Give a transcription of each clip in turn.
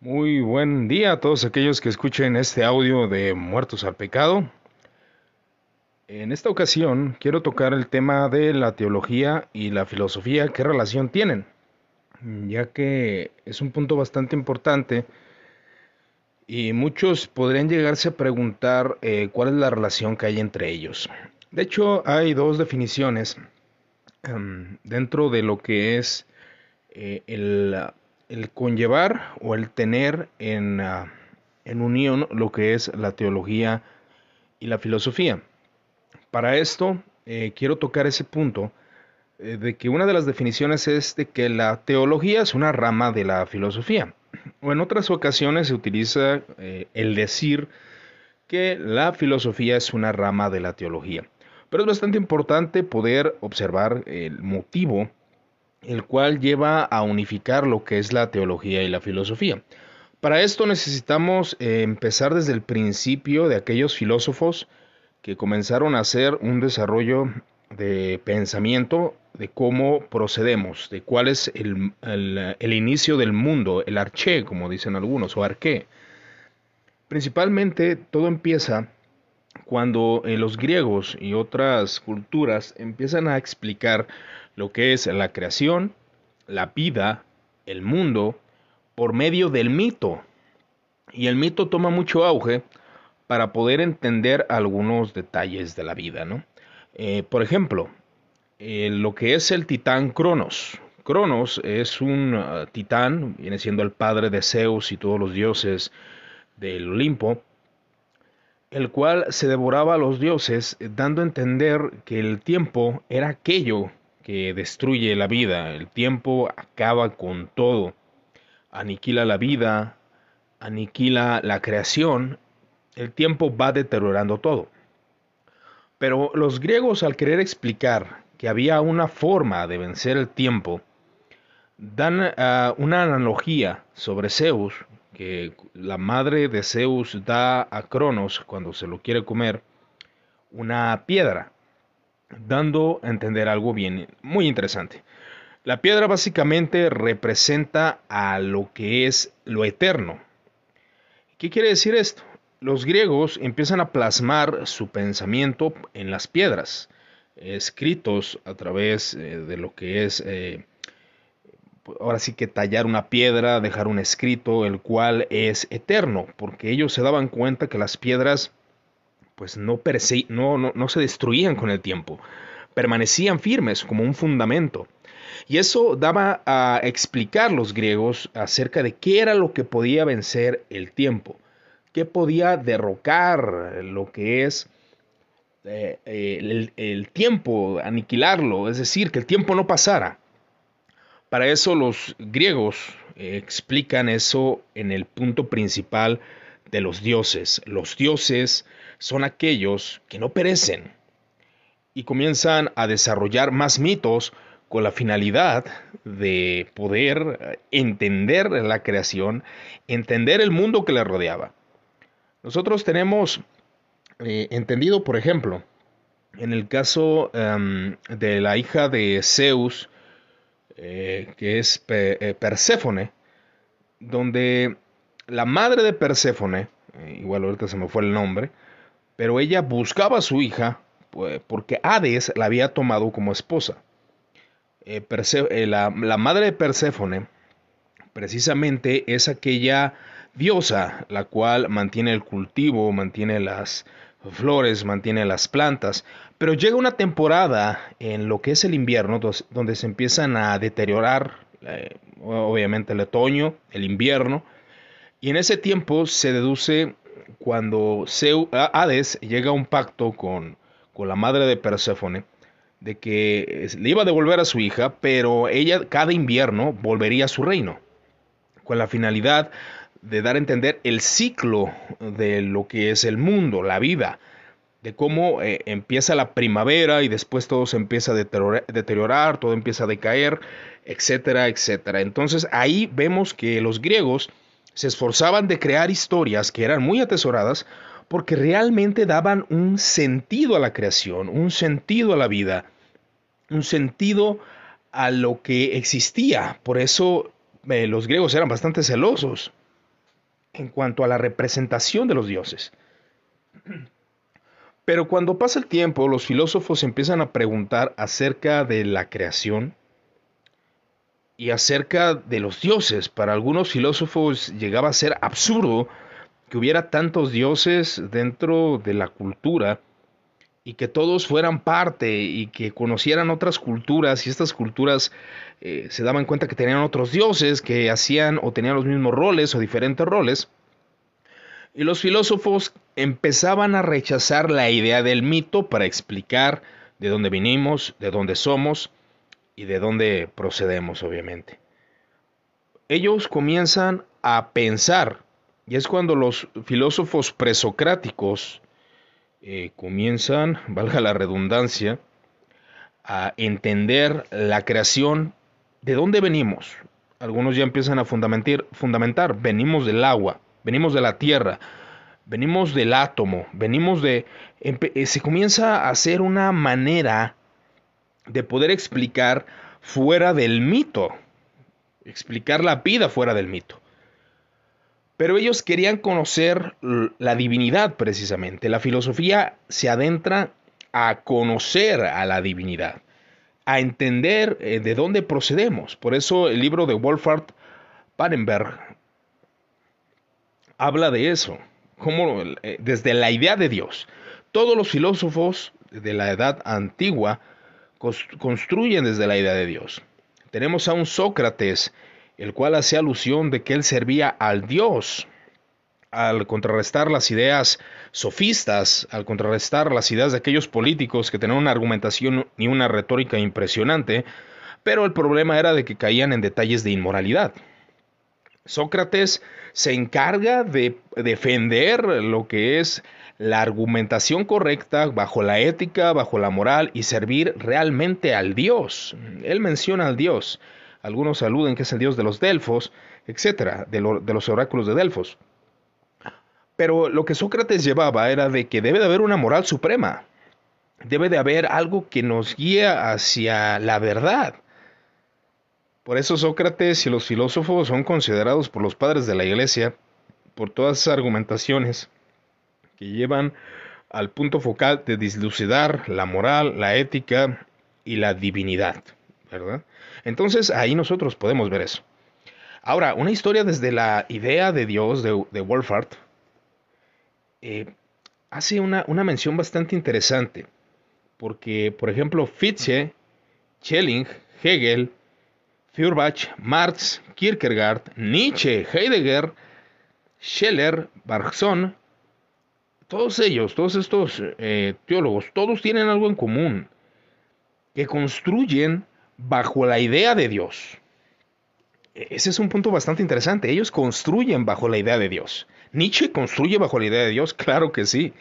Muy buen día a todos aquellos que escuchen este audio de Muertos al Pecado. En esta ocasión quiero tocar el tema de la teología y la filosofía, qué relación tienen, ya que es un punto bastante importante y muchos podrían llegarse a preguntar eh, cuál es la relación que hay entre ellos. De hecho, hay dos definiciones um, dentro de lo que es eh, el el conllevar o el tener en, ah, en unión lo que es la teología y la filosofía. Para esto eh, quiero tocar ese punto eh, de que una de las definiciones es de que la teología es una rama de la filosofía. O en otras ocasiones se utiliza eh, el decir que la filosofía es una rama de la teología. Pero es bastante importante poder observar el motivo el cual lleva a unificar lo que es la teología y la filosofía. Para esto necesitamos eh, empezar desde el principio de aquellos filósofos que comenzaron a hacer un desarrollo de pensamiento de cómo procedemos, de cuál es el, inicio del mundo, el arché, como dicen algunos, o arqué. Principalmente todo empieza cuando eh, los griegos y otras culturas empiezan a explicar lo que es la creación, la vida, el mundo, por medio del mito. Y el mito toma mucho auge para poder entender algunos detalles de la vida, ¿no? Eh, por ejemplo, eh, lo que es el titán Cronos. Cronos es un uh, titán, viene siendo el padre de Zeus y todos los dioses del Olimpo, el cual se devoraba a los dioses, dando a entender que el tiempo era aquello que destruye la vida. El tiempo acaba con todo. Aniquila la vida, aniquila la creación. El tiempo va deteriorando todo. Pero los griegos al querer explicar que había una forma de vencer el tiempo, dan ah, una analogía sobre Zeus, que la madre de Zeus da a Cronos cuando se lo quiere comer, una piedra dando a entender algo bien muy interesante. La piedra básicamente representa a lo que es lo eterno. ¿Qué quiere decir esto? Los griegos empiezan a plasmar su pensamiento en las piedras, escritos a través eh, de lo que es, eh, ahora sí que tallar una piedra, dejar un escrito, el cual es eterno, porque ellos se daban cuenta que las piedras pues no, no, no, se destruían con el tiempo, permanecían firmes como un fundamento. Y eso daba a explicar los griegos acerca de qué era lo que podía vencer el tiempo, qué podía derrocar lo que es eh, el, tiempo, aniquilarlo, es decir, que el tiempo no pasara. Para eso los griegos eh, explican eso en el punto principal de los dioses. Los dioses son aquellos que no perecen y comienzan a desarrollar más mitos con la finalidad de poder entender la creación, entender el mundo que le rodeaba. Nosotros tenemos eh, entendido, por ejemplo, en el caso em, de la hija de Zeus, eh, que es eh, Perséfone, donde la madre de Perséfone, igual ahorita se me fue el nombre, pero ella buscaba a su hija pues, porque Hades la había tomado como esposa. Eh, eh, la, madre de Perséfone precisamente es aquella diosa la cual mantiene el cultivo, mantiene las flores, mantiene las plantas, pero llega una temporada en lo que es el invierno donde se empiezan a deteriorar, eh, obviamente el otoño, el invierno, y en ese tiempo se deduce cuando Hades llega a un pacto con, con la madre de Perséfone, de que le iba a devolver a su hija, pero ella cada invierno volvería a su reino, con la finalidad de dar a entender el ciclo de lo que es el mundo, la vida, de cómo eh, empieza la primavera y después todo se empieza a deteriorar, todo empieza a decaer, etcétera, etcétera. Entonces ahí vemos que los griegos se esforzaban de crear historias que eran muy atesoradas porque realmente daban un sentido a la creación, un sentido a la vida, un sentido a lo que existía. Por eso eh, los griegos eran bastante celosos en cuanto a la representación de los dioses. Pero cuando pasa el tiempo, los filósofos empiezan a preguntar acerca de la creación y acerca de los dioses. Para algunos filósofos llegaba a ser absurdo que hubiera tantos dioses dentro de la cultura y que todos fueran parte y que conocieran otras culturas y estas culturas eh, se daban cuenta que tenían otros dioses que hacían o tenían los mismos roles o diferentes roles. Y los filósofos empezaban a rechazar la idea del mito para explicar de dónde vinimos, de dónde somos y de dónde procedemos, obviamente. Ellos comienzan a pensar, y es cuando los filósofos presocráticos eh, comienzan, valga la redundancia, a entender la creación, de dónde venimos. Algunos ya empiezan a fundamentar, fundamentar venimos del agua, venimos de la tierra, venimos del átomo, venimos de... Eh, se comienza a hacer una manera de poder explicar fuera del mito, explicar la vida fuera del mito. Pero ellos querían conocer la divinidad precisamente. La filosofía se adentra a conocer a la divinidad, a entender eh, de dónde procedemos. Por eso el libro de Wolfhard Pannenberg habla de eso, como eh, desde la idea de Dios. Todos los filósofos de la edad antigua construyen desde la idea de Dios. Tenemos a un Sócrates el cual hace alusión de que él servía al Dios, al contrarrestar las ideas sofistas, al contrarrestar las ideas de aquellos políticos que tenían una argumentación y una retórica impresionante, pero el problema era de que caían en detalles de inmoralidad. Sócrates se encarga de defender lo que es la argumentación correcta bajo la ética, bajo la moral y servir realmente al Dios. Él menciona al Dios. Algunos aluden que es el dios de los Delfos, etcétera, de, de los oráculos de Delfos. Pero lo que Sócrates llevaba era de que debe de haber una moral suprema, debe de haber algo que nos guía hacia la verdad. Por eso Sócrates y los filósofos son considerados por los padres de la iglesia, por todas esas argumentaciones que llevan al punto focal de dislucidar la moral, la ética y la divinidad, ¿verdad? Entonces ahí nosotros podemos ver eso. Ahora, una historia desde la idea de Dios de, de eh, hace una, una, mención bastante interesante, porque, por ejemplo, Fichte, Schelling, Hegel, Feuerbach, Marx, Kierkegaard, Nietzsche, Heidegger, Scheller, Bergson, todos ellos, todos estos eh, teólogos, todos tienen algo en común, que construyen bajo la idea de Dios. E-, ese es un punto bastante interesante. Ellos construyen bajo la idea de Dios. ¿Nietzsche construye bajo la idea de Dios? Claro que sí.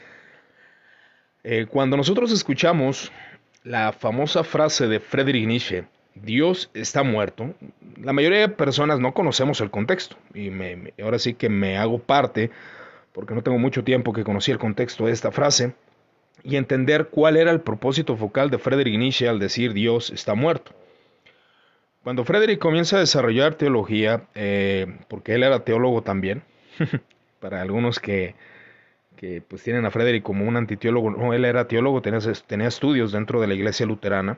Eh, cuando nosotros escuchamos la famosa frase de Friedrich Nietzsche, Dios está muerto, la mayoría de personas no conocemos el contexto. Y ahora sí que me hago parte, porque no tengo mucho tiempo que conocí el contexto de esta frase, y entender cuál era el propósito focal de Friedrich Nietzsche al decir Dios está muerto. Cuando Frederick comienza a desarrollar teología, eh, porque él era teólogo también, para algunos que, que, pues tienen a Frederick como un antiteólogo, no, él era teólogo, tenía, tenía estudios dentro de la iglesia luterana.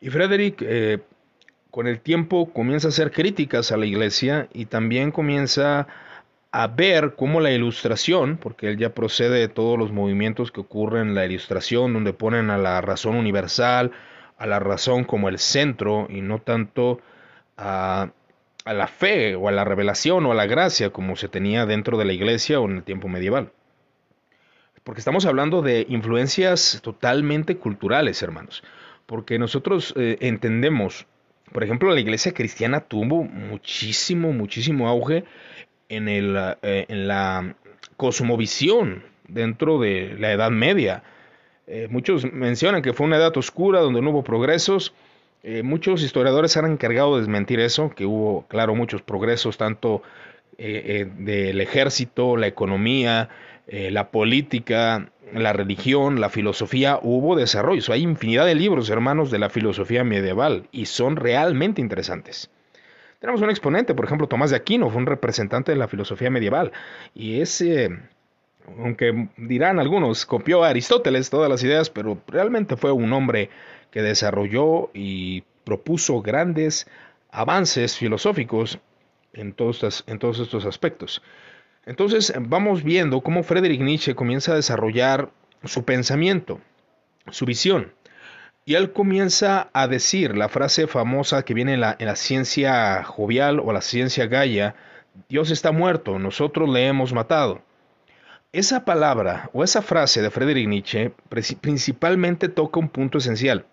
Y Frederick eh, con el tiempo comienza a hacer críticas a la iglesia y también comienza a ver cómo la ilustración, porque él ya procede de todos los movimientos que ocurren en la ilustración, donde ponen a la razón universal, a la razón como el centro y no tanto a, la fe o a la revelación o a la gracia como se tenía dentro de la iglesia o en el tiempo medieval. Porque estamos hablando de influencias totalmente culturales, hermanos. Porque nosotros eh, entendemos, por ejemplo, la iglesia cristiana tuvo muchísimo, muchísimo auge en, el, eh, en la cosmovisión dentro de la Edad Media eh, muchos mencionan que fue una edad oscura donde no hubo progresos. Eh, muchos historiadores han encargado de desmentir eso, que hubo, claro, muchos progresos, tanto del ejército, la economía, la política, la religión, la filosofía, hubo desarrollos. Hay infinidad de libros, hermanos, de la filosofía medieval y son realmente interesantes. Tenemos un exponente, por ejemplo, Tomás de Aquino, fue un representante de la filosofía medieval. Y ese, aunque dirán algunos, copió a Aristóteles todas las ideas, pero realmente fue un hombre que desarrolló y propuso grandes avances filosóficos en todos, en todos estos aspectos. Entonces vamos viendo cómo Friedrich Nietzsche comienza a desarrollar su pensamiento, su visión. Y él comienza a decir la frase famosa que viene en la, la ciencia jovial o la ciencia gaya, Dios está muerto, nosotros le hemos matado. Esa palabra o esa frase de Friedrich Nietzsche principalmente toca un punto esencial.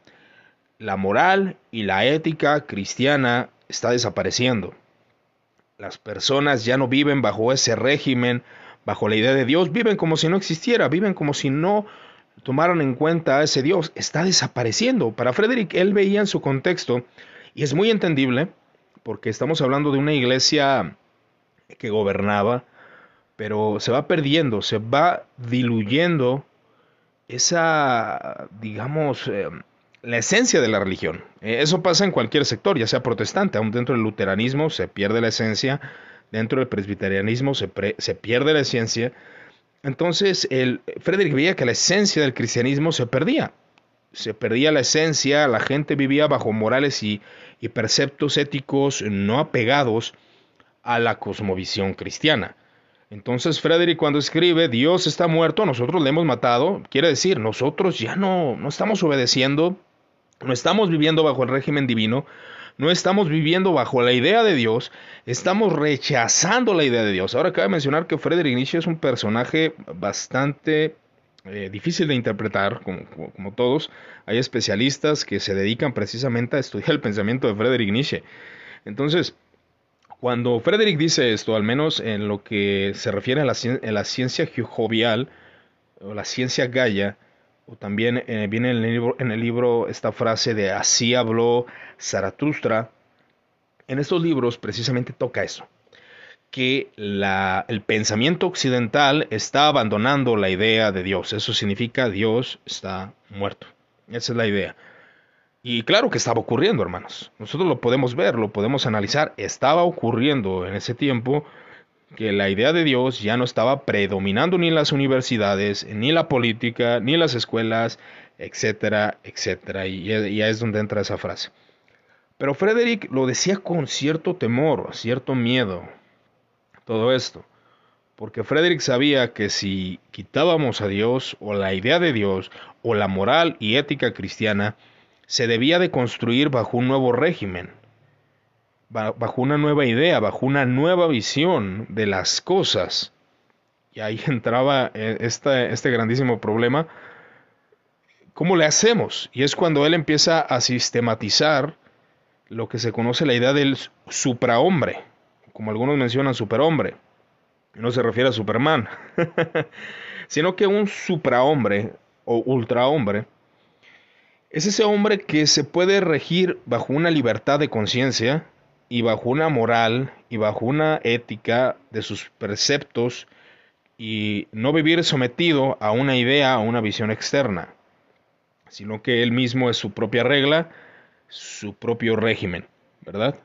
La moral y la ética cristiana está desapareciendo. Las personas ya no viven bajo ese régimen, bajo la idea de Dios, viven como si no existiera, viven como si no tomaran en cuenta a ese Dios. Está desapareciendo. Para Frederick, él veía en su contexto, y es muy entendible, porque estamos hablando de una iglesia que gobernaba, pero se va perdiendo, se va diluyendo esa, digamos, eh, la esencia de la religión. Eh, eso pasa en cualquier sector, ya sea protestante, aún dentro del luteranismo se pierde la esencia, dentro del presbiterianismo se, se pierde la esencia. Entonces, Frederick veía que la esencia del cristianismo se perdía. Se perdía la esencia, la gente vivía bajo morales y, y preceptos éticos no apegados a la cosmovisión cristiana. Entonces Frederick cuando escribe Dios está muerto, nosotros le hemos matado, quiere decir, nosotros ya no, no estamos obedeciendo no estamos viviendo bajo el régimen divino, no estamos viviendo bajo la idea de Dios, estamos rechazando la idea de Dios. Ahora cabe mencionar que Friedrich Nietzsche es un personaje bastante eh, difícil de interpretar, como, todos. Hay especialistas que se dedican precisamente a estudiar el pensamiento de Friedrich Nietzsche. Entonces, cuando Friedrich dice esto, al menos en lo que se refiere a la, a la ciencia jovial o la ciencia gaya, o también eh, viene en el, libro, en el libro esta frase de así habló Zaratustra. En estos libros precisamente toca eso, que la, el pensamiento occidental está abandonando la idea de Dios. Eso significa Dios está muerto. Esa es la idea. Y claro que estaba ocurriendo, hermanos. Nosotros lo podemos ver, lo podemos analizar. Estaba ocurriendo en ese tiempo que la idea de Dios ya no estaba predominando ni las universidades, ni la política, ni las escuelas, etcétera, etcétera. Y ya es donde entra esa frase. Pero Frederick lo decía con cierto temor, cierto miedo, todo esto. Porque Frederick sabía que si quitábamos a Dios, o la idea de Dios, o la moral y ética cristiana, se debía de construir bajo un nuevo régimen, bajo una nueva idea, bajo una nueva visión de las cosas. Y ahí entraba eh, este, grandísimo problema. ¿Cómo le hacemos? Y es cuando él empieza a sistematizar lo que se conoce la idea del suprahombre, como algunos mencionan superhombre. No se refiere a Superman, sino que un suprahombre o ultrahombre es ese hombre que se puede regir bajo una libertad de conciencia, y bajo una moral y bajo una ética de sus preceptos y no vivir sometido a una idea, a una visión externa, sino que él mismo es su propia regla, su propio régimen, ¿verdad?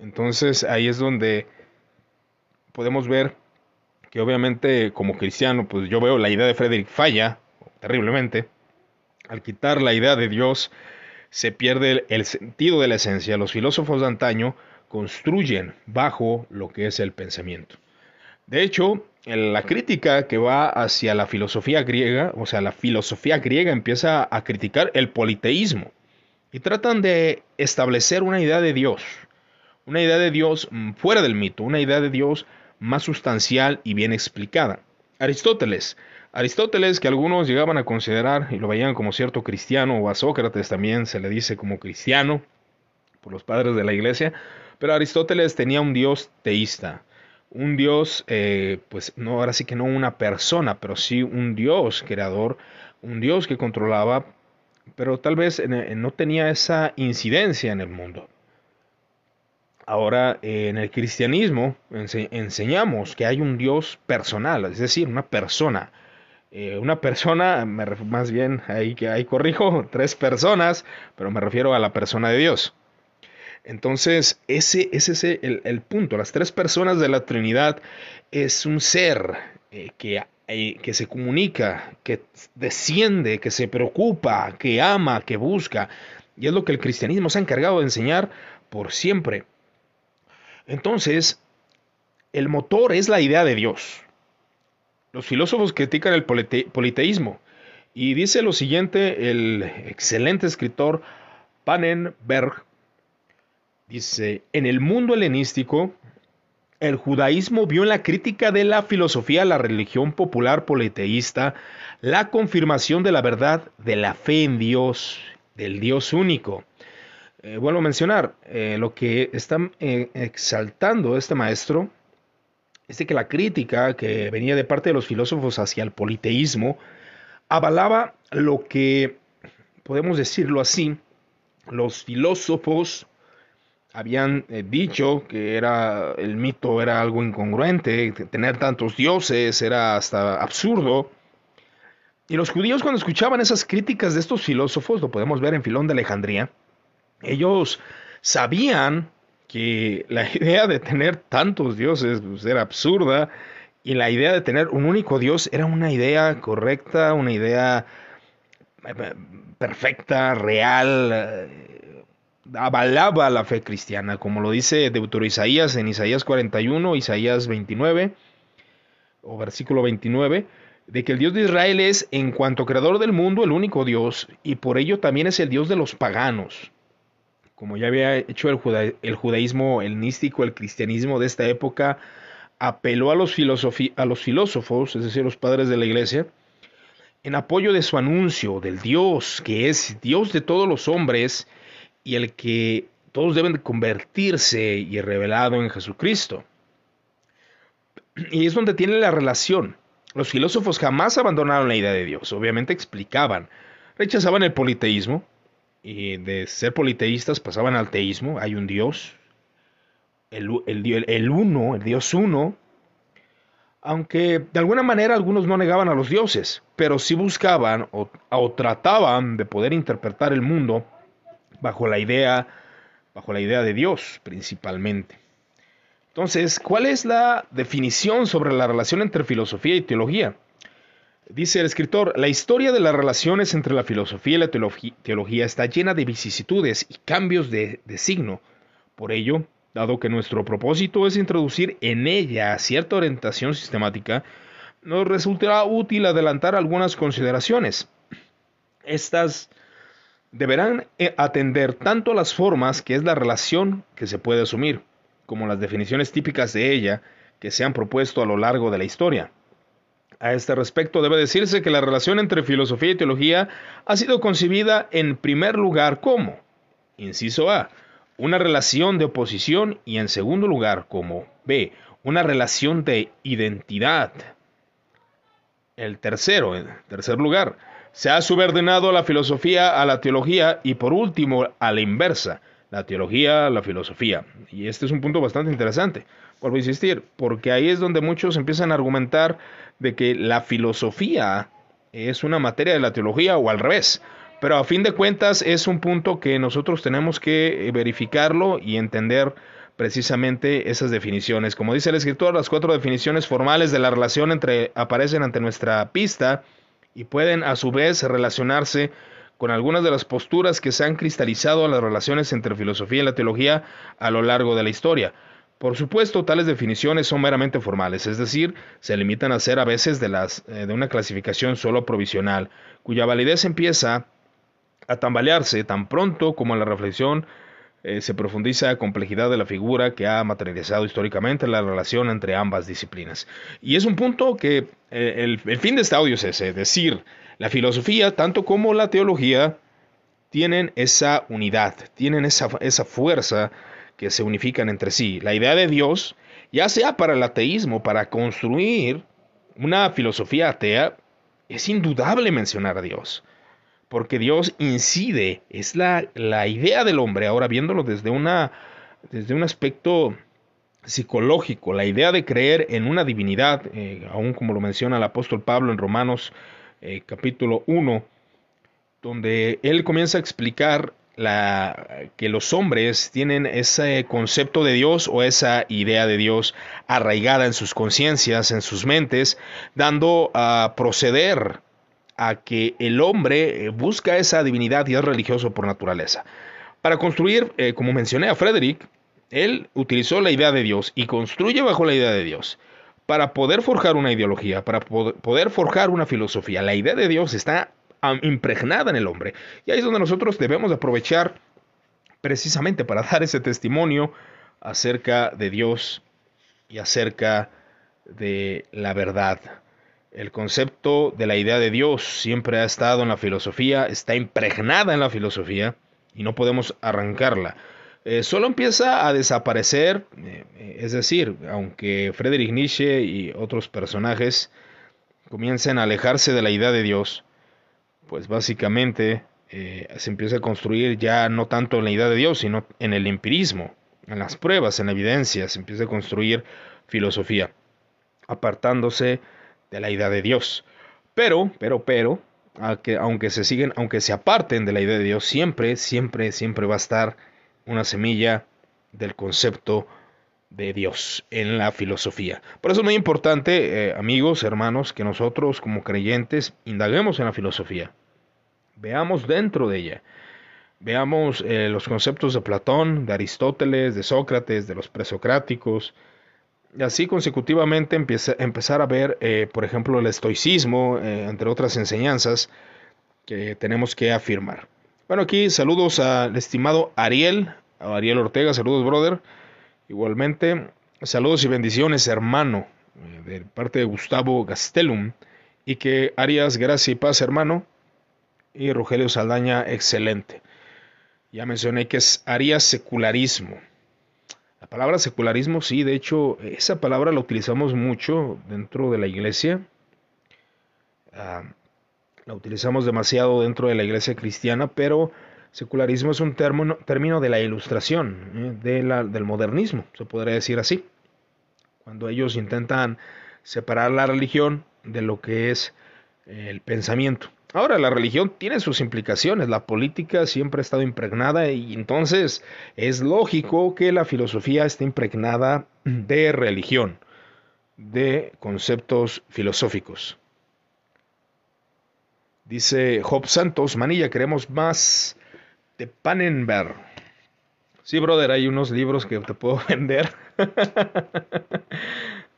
Entonces ahí es donde podemos ver que obviamente como cristiano, pues yo veo la idea de Frederick falla terriblemente. Al quitar la idea de Dios, se pierde el sentido de la esencia. Los filósofos de antaño construyen bajo lo que es el pensamiento. De hecho, la crítica que va hacia la filosofía griega, o sea, la filosofía griega empieza a criticar el politeísmo y tratan de establecer una idea de Dios, una idea de Dios fuera del mito, una idea de Dios más sustancial y bien explicada. Aristóteles, Aristóteles que algunos llegaban a considerar y lo veían como cierto cristiano, o a Sócrates también se le dice como cristiano por los padres de la iglesia, pero Aristóteles tenía un dios teísta, un dios, eh, pues no, ahora sí que no una persona, pero sí un dios creador, un dios que controlaba, pero tal vez no tenía esa incidencia en el mundo. Ahora, en el cristianismo enseñamos que hay un Dios personal, es decir, una persona. Eh, una persona, más bien, ahí, ahí corrijo, tres personas, pero me refiero a la persona de Dios. Entonces, ese, ese es el, el, punto. Las tres personas de la Trinidad es un ser eh, que, eh, que se comunica, que desciende, que se preocupa, que ama, que busca. Y es lo que el cristianismo se ha encargado de enseñar por siempre. Entonces, el motor es la idea de Dios. Los filósofos critican el politeísmo y dice lo siguiente el excelente escritor Pannenberg. Dice, en el mundo helenístico, el judaísmo vio en la crítica de la filosofía la religión popular politeísta la confirmación de la verdad de la fe en Dios, del Dios único. Eh, vuelvo a mencionar, eh, lo que está eh, exaltando este maestro es que la crítica que venía de parte de los filósofos hacia el politeísmo avalaba lo que, podemos decirlo así, los filósofos habían eh, dicho que era el mito era algo incongruente, tener tantos dioses era hasta absurdo. Y los judíos cuando escuchaban esas críticas de estos filósofos, lo podemos ver en Filón de Alejandría, ellos sabían que la idea de tener tantos dioses pues, era absurda y la idea de tener un único Dios era una idea correcta, una idea eh, perfecta, real, eh, avalaba la fe cristiana, como lo dice Deutero Isaías en Isaías 41, Isaías 29 o versículo 29, de que el Dios de Israel es, en cuanto creador del mundo, el único Dios, y por ello también es el Dios de los paganos. Como ya había hecho el, el judaísmo el cristianismo de esta época, apeló a los, a los filósofos, es decir, los padres de la iglesia, en apoyo de su anuncio del Dios, que es Dios de todos los hombres y el que todos deben convertirse y revelado en Jesucristo. Y es donde tiene la relación. Los filósofos jamás abandonaron la idea de Dios, obviamente explicaban, rechazaban el politeísmo, y de ser politeístas pasaban al teísmo, hay un Dios, el, el, uno, el Dios uno, aunque de alguna manera algunos no negaban a los dioses, pero sí buscaban o, o, trataban de poder interpretar el mundo bajo la idea, bajo la idea de Dios principalmente. Entonces, ¿cuál es la definición sobre la relación entre filosofía y teología? Dice el escritor, la historia de las relaciones entre la filosofía y la teología está llena de vicisitudes y cambios de, signo. Por ello, dado que nuestro propósito es introducir en ella cierta orientación sistemática, nos resultará útil adelantar algunas consideraciones. Estas deberán eh, atender tanto las formas, que es la relación que se puede asumir, como las definiciones típicas de ella que se han propuesto a lo largo de la historia. A este respecto debe decirse que la relación entre filosofía y teología ha sido concebida en primer lugar como, inciso A, una relación de oposición y en segundo lugar como B, una relación de identidad. El tercero, en tercer lugar, se ha subordinado la filosofía a la teología y por último a la inversa, la teología a la filosofía. Y este es un punto bastante interesante, vuelvo a insistir, porque ahí es donde muchos empiezan a argumentar de que la filosofía es una materia de la teología o al revés. Pero a fin de cuentas es un punto que nosotros tenemos que verificarlo y entender precisamente esas definiciones. Como dice el escritor, las cuatro definiciones formales de la relación entre aparecen ante nuestra pista y pueden a su vez relacionarse con algunas de las posturas que se han cristalizado a las relaciones entre filosofía y la teología a lo largo de la historia. Por supuesto, tales definiciones son meramente formales, es decir, se limitan a ser a veces de, las, eh, de una clasificación solo provisional, cuya validez empieza a tambalearse tan pronto como la reflexión eh, se profundiza la complejidad de la figura que ha materializado históricamente la relación entre ambas disciplinas. Y es un punto que eh, el, fin de este audio es ese, decir, la filosofía, tanto como la teología, tienen esa unidad, tienen esa, esa fuerza que se unifican entre sí. La idea de Dios, ya sea para el ateísmo, para construir una filosofía atea, es indudable mencionar a Dios. Porque Dios incide, es la, la idea del hombre, ahora viéndolo desde, una, desde un aspecto psicológico, la idea de creer en una divinidad, eh, aún como lo menciona el apóstol Pablo en Romanos eh, capítulo 1, donde él comienza a explicar la, que los hombres tienen ese concepto de Dios o esa idea de Dios arraigada en sus conciencias, en sus mentes, dando a proceder a que el hombre eh, busca esa divinidad y es religioso por naturaleza. Para construir, eh, como mencioné a Frederick, él utilizó la idea de Dios y construye bajo la idea de Dios para poder forjar una ideología, para poder forjar una filosofía. La idea de Dios está impregnada en el hombre. Y ahí es donde nosotros debemos aprovechar precisamente para dar ese testimonio acerca de Dios y acerca de la verdad. El concepto de la idea de Dios siempre ha estado en la filosofía, está impregnada en la filosofía y no podemos arrancarla. Eh, solo empieza a desaparecer, eh, es decir, aunque Friedrich Nietzsche y otros personajes comiencen a alejarse de la idea de Dios, pues básicamente eh, se empieza a construir ya no tanto en la idea de Dios, sino en el empirismo, en las pruebas, en la evidencia, se empieza a construir filosofía, apartándose de la idea de Dios. Pero, pero, pero, aunque, aunque se siguen, aunque se aparten de la idea de Dios, siempre, siempre, siempre va a estar una semilla del concepto de Dios en la filosofía. Por eso es muy importante, eh, amigos, hermanos, que nosotros como creyentes indaguemos en la filosofía. Veamos dentro de ella. Veamos eh, los conceptos de Platón, de Aristóteles, de Sócrates, de los presocráticos. Y así consecutivamente empezar a ver, eh, por ejemplo, el estoicismo, entre otras enseñanzas que tenemos que afirmar. Bueno, aquí saludos al estimado Ariel, Ariel Ortega, saludos, brother. Igualmente, saludos y bendiciones, hermano, eh, de parte de Gustavo Gastelum, y que Arias, gracia y paz, hermano, y Rogelio Saldaña, excelente. Ya mencioné que es Arias secularismo. La palabra secularismo, sí, de hecho, esa palabra la utilizamos mucho dentro de la iglesia. Ah, la utilizamos demasiado dentro de la iglesia cristiana, pero Secularismo es un término, de la ilustración, ¿eh? del modernismo, se podría decir así. Cuando ellos intentan separar la religión de lo que es el pensamiento. Ahora, la religión tiene sus implicaciones, la política siempre ha estado impregnada y entonces es lógico que la filosofía esté impregnada de religión, de conceptos filosóficos. Dice Job Santos, Manilla, queremos más de Pannenberg. Sí, brother, hay unos libros que te puedo vender.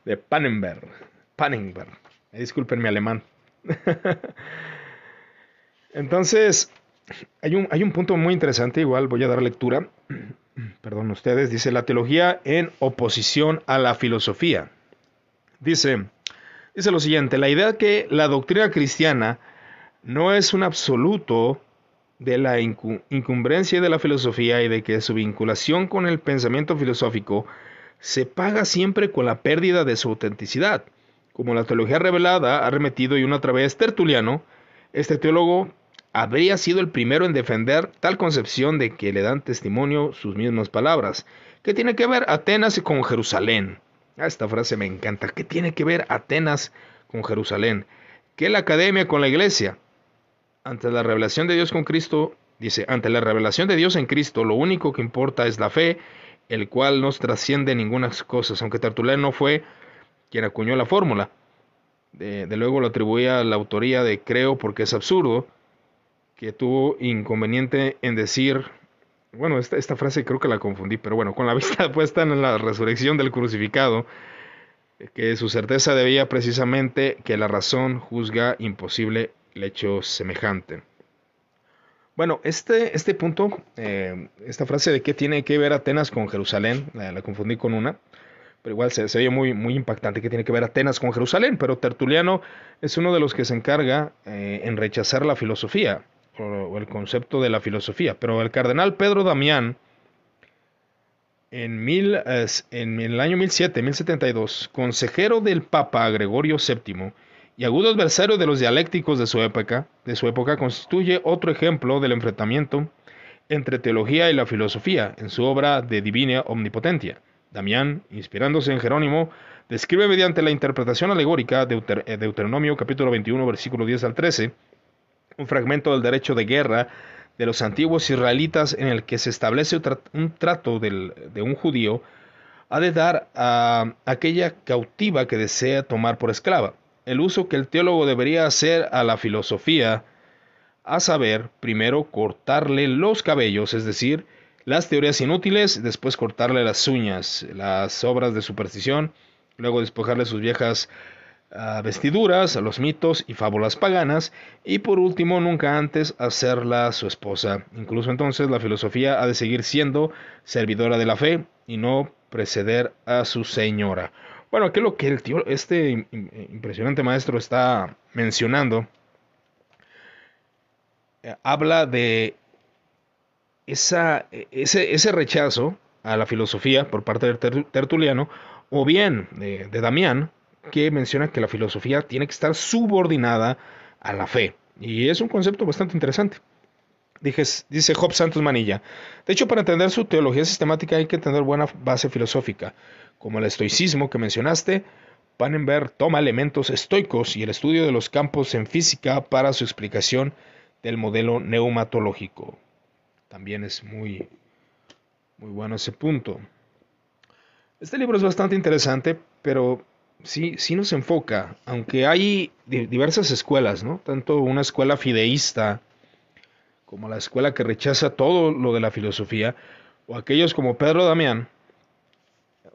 de Pannenberg. Pannenberg. Disculpen mi alemán. Entonces, hay un, hay un punto muy interesante, igual voy a dar lectura. Perdón ustedes, dice la teología en oposición a la filosofía. Dice, dice lo siguiente, la idea que la doctrina cristiana no es un absoluto de la incumbrencia de la filosofía y de que su vinculación con el pensamiento filosófico se paga siempre con la pérdida de su autenticidad. Como la teología revelada ha remetido y una otra vez Tertuliano, este teólogo habría sido el primero en defender tal concepción de que le dan testimonio sus mismas palabras. ¿Qué tiene que ver Atenas con Jerusalén? Ah, esta frase me encanta. ¿Qué tiene que ver Atenas con Jerusalén? ¿Qué la academia con la iglesia? ante la revelación de Dios con Cristo, dice, ante la revelación de Dios en Cristo, lo único que importa es la fe, el cual nos trasciende ninguna cosa, aunque Tertuliano no fue quien acuñó la fórmula. De, luego lo atribuía a la autoría de creo porque es absurdo, que tuvo inconveniente en decir, bueno, esta, esta frase creo que la confundí, pero bueno, con la vista puesta en la resurrección del crucificado, que su certeza debía precisamente que la razón juzga imposible el hecho semejante. Bueno, este, este punto, eh, esta frase de qué tiene que ver Atenas con Jerusalén, la, confundí con una, pero igual se, se oye muy, muy impactante que tiene que ver Atenas con Jerusalén, pero Tertuliano es uno de los que se encarga eh, en rechazar la filosofía el concepto de la filosofía, pero el cardenal Pedro Damián, en, mil, en el año 1007, 1072, consejero del Papa Gregorio VII, y agudo adversario de los dialécticos de su época, de su época constituye otro ejemplo del enfrentamiento entre teología y la filosofía en su obra de Divina Omnipotencia. Damián, inspirándose en Jerónimo, describe mediante la interpretación alegórica de eh, Deuteronomio capítulo 21 versículo 10 al 13 un fragmento del derecho de guerra de los antiguos israelitas en el que se establece un trato de un judío ha de dar a aquella cautiva que desea tomar por esclava. El uso que el teólogo debería hacer a la filosofía, a saber, primero cortarle los cabellos, es decir, las teorías inútiles, después cortarle las uñas, las obras de superstición, luego despojarle sus viejas uh, vestiduras, los mitos y fábulas paganas, y por último, nunca antes hacerla su esposa. Incluso entonces la filosofía ha de seguir siendo servidora de la fe y no preceder a su señora. Bueno, ¿qué es lo que el tío, este impresionante maestro está mencionando? Eh, habla de esa, ese, ese, rechazo a la filosofía por parte del Tertuliano, o bien de, de Damián, que menciona que la filosofía tiene que estar subordinada a la fe. Y es un concepto bastante interesante. dice Job Santos Manilla. De hecho, para entender su teología sistemática hay que tener buena base filosófica. Como el estoicismo que mencionaste, Pannenberg toma elementos estoicos y el estudio de los campos en física para su explicación del modelo neumatológico. También es muy, muy bueno ese punto. Este libro es bastante interesante, pero sí, sí nos enfoca, aunque hay diversas escuelas, ¿no? Tanto una escuela fideísta como la escuela que rechaza todo lo de la filosofía, o aquellos como Pedro Damián,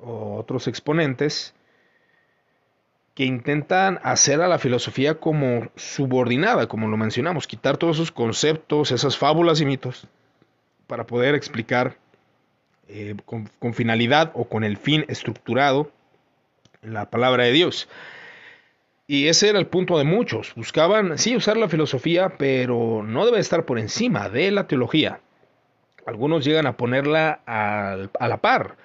o otros exponentes, que intentan hacer a la filosofía como subordinada, como lo mencionamos, quitar todos esos conceptos, esas fábulas y mitos, para poder explicar eh, con finalidad o con el fin estructurado la palabra de Dios. Y ese era el punto de muchos. Buscaban, sí, usar la filosofía, pero no debe estar por encima de la teología. Algunos llegan a ponerla a, la par.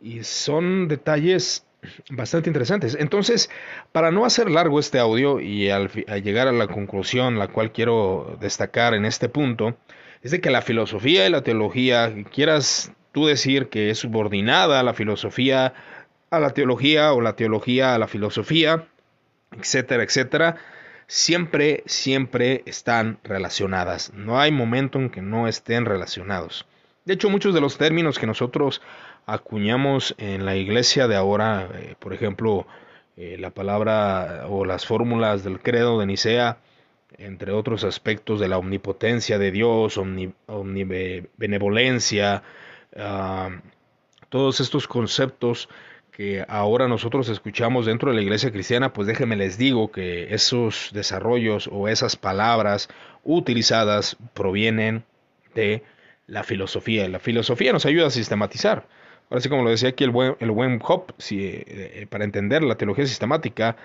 Y son detalles bastante interesantes. Entonces, para no hacer largo este audio y al, llegar a la conclusión, la cual quiero destacar en este punto, es de que la filosofía y la teología, quieras tú decir que es subordinada a la filosofía, a la teología o la teología a la filosofía, etcétera, etcétera, siempre, siempre están relacionadas. No hay momento en que no estén relacionados. De hecho, muchos de los términos que nosotros acuñamos en la iglesia de ahora, eh, por ejemplo, eh, la palabra o las fórmulas del credo de Nicea, entre otros aspectos de la omnipotencia de Dios, omnibenevolencia, ah, todos estos conceptos que ahora nosotros escuchamos dentro de la iglesia cristiana, pues déjenme les digo que esos desarrollos o esas palabras utilizadas provienen de la filosofía. La filosofía nos ayuda a sistematizar. Ahora sí, como lo decía aquí el buen, Hop, si, eh, para entender la teología sistemática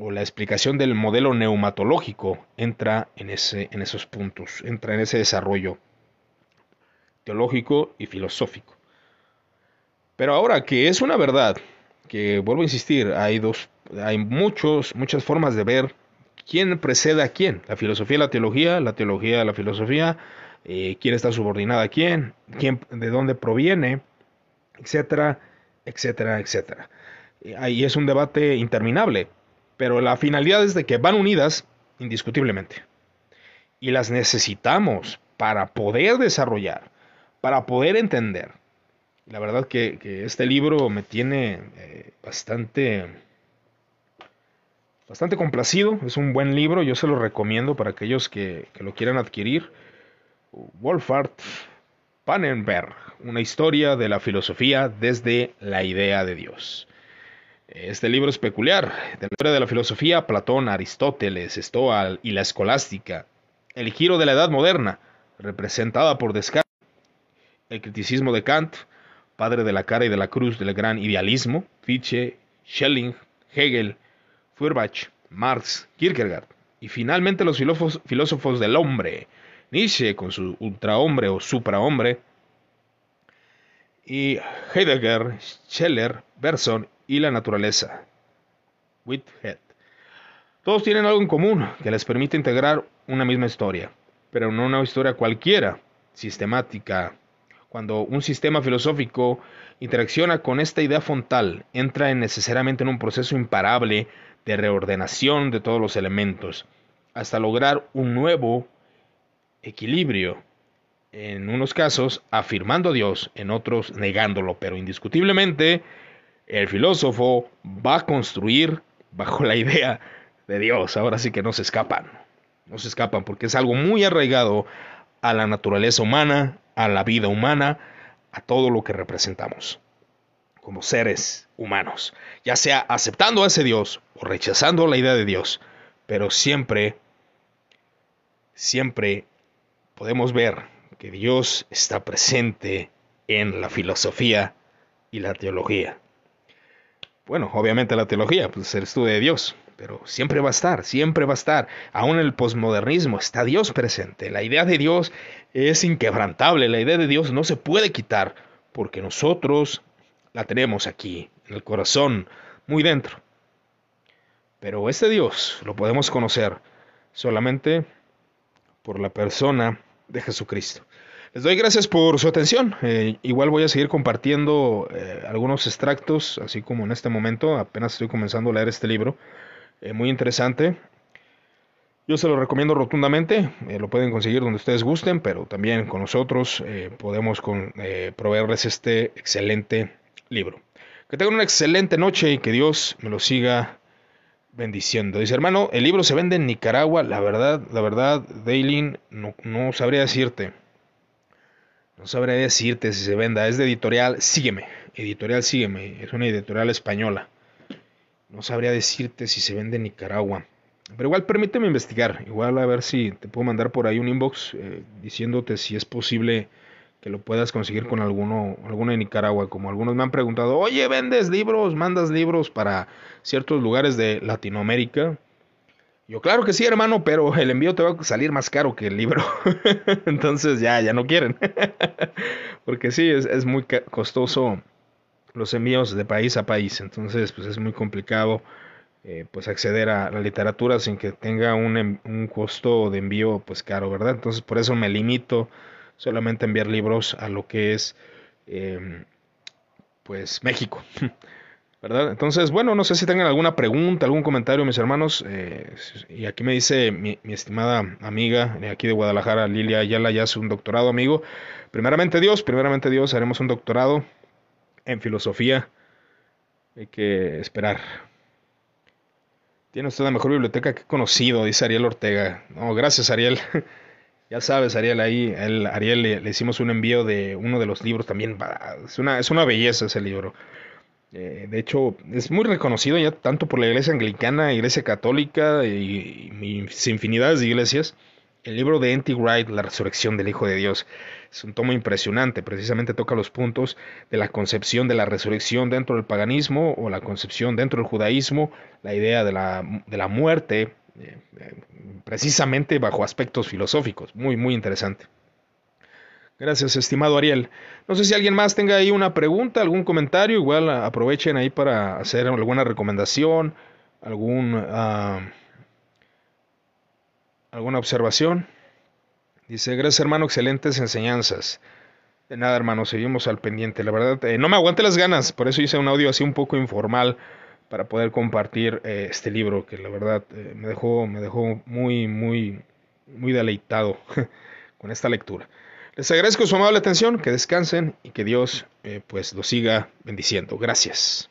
o la explicación del modelo neumatológico entra en, ese, en esos puntos, entra en ese desarrollo teológico y filosófico. Pero ahora que es una verdad, que vuelvo a insistir, hay dos, hay muchos, muchas formas de ver quién precede a quién, la filosofía y la teología, la teología la filosofía, eh, quién está subordinada a quién, quién, de dónde proviene, etcétera, etcétera, etcétera. Ahí es un debate interminable, pero la finalidad es de que van unidas indiscutiblemente. Y las necesitamos para poder desarrollar, para poder entender, la verdad que, este libro me tiene eh, bastante, bastante complacido. Es un buen libro, yo se lo recomiendo para aquellos que, lo quieran adquirir. Wolfhard Pannenberg, una historia de la filosofía desde la idea de Dios. Este libro es peculiar, de la historia de la filosofía, Platón, Aristóteles, Stoa y la escolástica, el giro de la edad moderna, representada por Descartes, el criticismo de Kant, padre de la cara y de la cruz del gran idealismo, Fichte, Schelling, Hegel, Feuerbach, Marx, Kierkegaard, y finalmente los filósofos, del hombre, Nietzsche con su ultrahombre o suprahombre, y Heidegger, Scheller, Bergson y la naturaleza, Whitehead. Todos tienen algo en común que les permite integrar una misma historia, pero no una historia cualquiera, sistemática, cuando un sistema filosófico interacciona con esta idea fontal, entra necesariamente en un proceso imparable de reordenación de todos los elementos, hasta lograr un nuevo equilibrio en unos casos afirmando a Dios, en otros negándolo, pero indiscutiblemente el filósofo va a construir bajo la idea de Dios. Ahora sí que no se escapan, no se escapan porque es algo muy arraigado a la naturaleza humana, a la vida humana, a todo lo que representamos como seres humanos, ya sea aceptando a ese Dios o rechazando la idea de Dios, pero siempre, siempre podemos ver que Dios está presente en la filosofía y la teología. Bueno, obviamente la teología, pues es el estudio de Dios, pero siempre va a estar, siempre va a estar. Aún en el posmodernismo está Dios presente. La idea de Dios es inquebrantable, la idea de Dios no se puede quitar, porque nosotros la tenemos aquí, en el corazón, muy dentro. Pero este Dios lo podemos conocer solamente por la persona de Jesucristo. Les doy gracias por su atención. Eh, igual voy a seguir compartiendo eh, algunos extractos, así como en este momento, apenas estoy comenzando a leer este libro, eh, muy interesante. Yo se lo recomiendo rotundamente, lo pueden conseguir donde ustedes gusten, pero también con nosotros podemos con, proveerles este excelente libro. Que tengan una excelente noche y que Dios me lo siga bendiciendo. Dice, hermano, el libro se vende en Nicaragua. La verdad, la verdad, Daylin, no, no sabría decirte. No sabría decirte si se venda. Es de editorial Sígueme. Editorial Sígueme. Es una editorial española. No sabría decirte si se vende en Nicaragua. Pero igual permíteme investigar. Igual a ver si te puedo mandar por ahí un inbox eh, diciéndote si es posible que lo puedas conseguir con alguno, alguno de Nicaragua, como algunos me han preguntado, oye, vendes libros, mandas libros para ciertos lugares de Latinoamérica. Yo, claro que sí, hermano, pero el envío te va a salir más caro que el libro. Entonces ya, ya no quieren. Porque sí, es, es, muy costoso los envíos de país a país. Entonces, pues es muy complicado eh, pues acceder a la literatura sin que tenga un, un costo de envío pues caro, ¿verdad? Entonces, por eso me limito solamente enviar libros a lo que es em, pues México. ¿Verdad? Entonces, bueno, no sé si tengan alguna pregunta, algún comentario, mis hermanos. Eh, y aquí me dice mi, estimada amiga aquí de Guadalajara, Lilia Ayala, ya hace un doctorado, amigo. Primeramente Dios, primeramente Dios, haremos un doctorado en filosofía. Hay que esperar. Tiene usted la mejor biblioteca que he conocido, dice Ariel Ortega. No, gracias, Ariel. Ya sabes, Ariel, ahí, el, Ariel le, hicimos un envío de uno de los libros también. Es una, es una belleza ese libro. Eh, de hecho, es muy reconocido ya tanto por la iglesia anglicana, iglesia católica y, infinidades de iglesias. El libro de N.T. Wright, La resurrección del Hijo de Dios, es un tomo impresionante. Precisamente toca los puntos de la concepción de la resurrección dentro del paganismo o la concepción dentro del judaísmo, la idea de la, de la muerte, eh, precisamente bajo aspectos filosóficos. Muy, muy interesante. Gracias, estimado Ariel. No sé si alguien más tenga ahí una pregunta, algún comentario, igual aprovechen ahí para hacer alguna recomendación, algún, uh, alguna observación. Dice, gracias hermano, excelentes enseñanzas. De nada hermano, seguimos al pendiente. La verdad, eh, no me aguante las ganas, por eso hice un audio así un poco informal para poder compartir eh, este libro que la verdad eh, me dejó me dejó muy muy muy deleitado con esta lectura. Les agradezco su amable atención, que descansen y que Dios eh, pues los siga bendiciendo. Gracias.